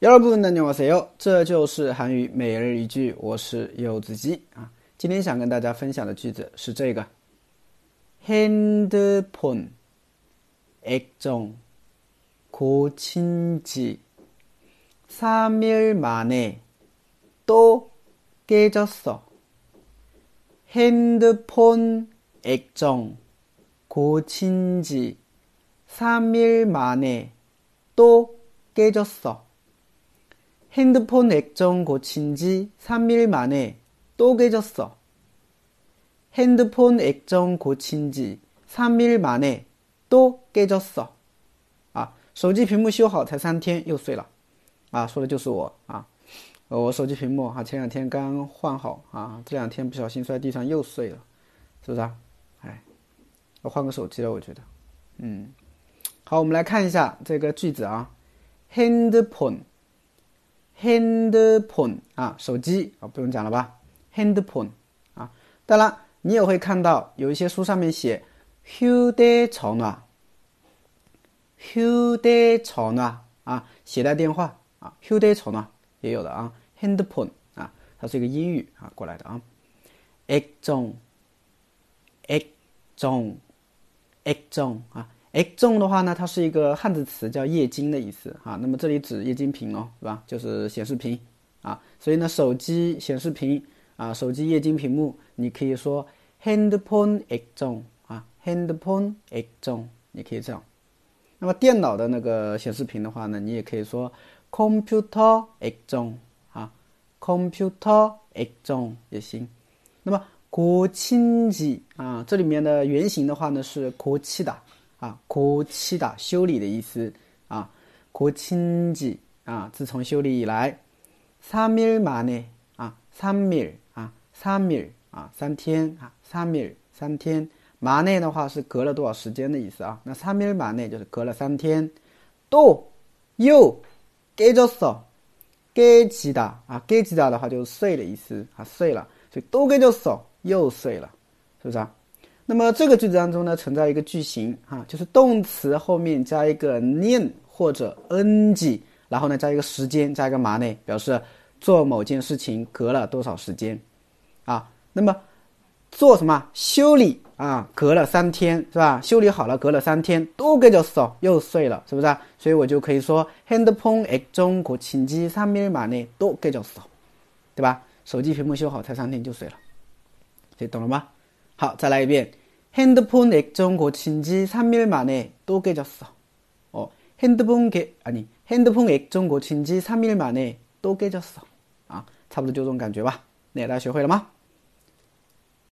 여러분안녕하세요这就是韩语每日一句，我是柚子鸡啊。今天想跟大家分享的句子是这个：핸드폰액정고친지3일만에또 깨졌어. 핸드폰 액정 고친 지 3일 만에 또 깨졌어. 핸드폰 액정 고친 지 3일 만에 또 깨졌어. 핸드폰 액정 고친 지 3일 만에 또 깨졌어. 啊，手机屏幕修好才三天又碎了。啊，说的就是我啊。呃，我手机屏幕哈，前两天刚换好啊，这两天不小心摔地上又碎了，是不是啊？哎，我换个手机了，我觉得，嗯，好，我们来看一下这个句子啊 ，handphone，handphone 啊，手机啊，不用讲了吧，handphone 啊，当然你也会看到有一些书上面写 휴대전 화， 휴대전 화， 啊，携带电话啊，휴대전 화。 也有的啊，handphone 啊，它是一个英语啊过来的啊。액 정， 액 정， 액정啊， X 中的话呢，它是一个汉字词，叫液晶的意思啊，那么这里指液晶屏哦，是吧，就是显示屏。啊，所以呢，手机显示屏啊，手机液晶屏幕，你可以说 handphone X 中啊，handphone X 中，你可以这样。那么电脑的那个显示屏的话呢，你也可以说 computer X 中啊，computer X 中也行。那么国庆机啊，这里面的原型的话呢，是国七的。啊，고치 다， 修理的意思啊。고친지啊，自从修理以来。3일만 에， 啊，3일啊，3일啊，三天啊，3일三天。만에的话是隔了多少时间的意思啊？那3일만에就是隔了三天。또又。깨졌 어， 깨지다啊，깨지다的话就是碎的意思啊，碎了，所以또깨졌어又碎了，是不是啊？ 那么这个句子当中呢，存在一个句型哈，就是动词后面加一个念或者 ng，然后呢加一个时间，加一个만 에， 表示做某件事情隔了多少时间啊？那么做什么修理？啊，隔了三天是吧？修理好了，隔了三天都给就碎，又碎了，是不是？所以我就可以说，handphone 액정고친지三일만에또깨졌 어， 对吧？手机屏幕修好才三天就碎了，这懂了吗？好，再来一遍 ，handphone 액정고친지三일만에또깨졌 어。 哦，handphone 깨아니 handphone 액정고친지三일만에또깨졌 어。 啊，差不多就这种感觉吧。那大家学会了吗？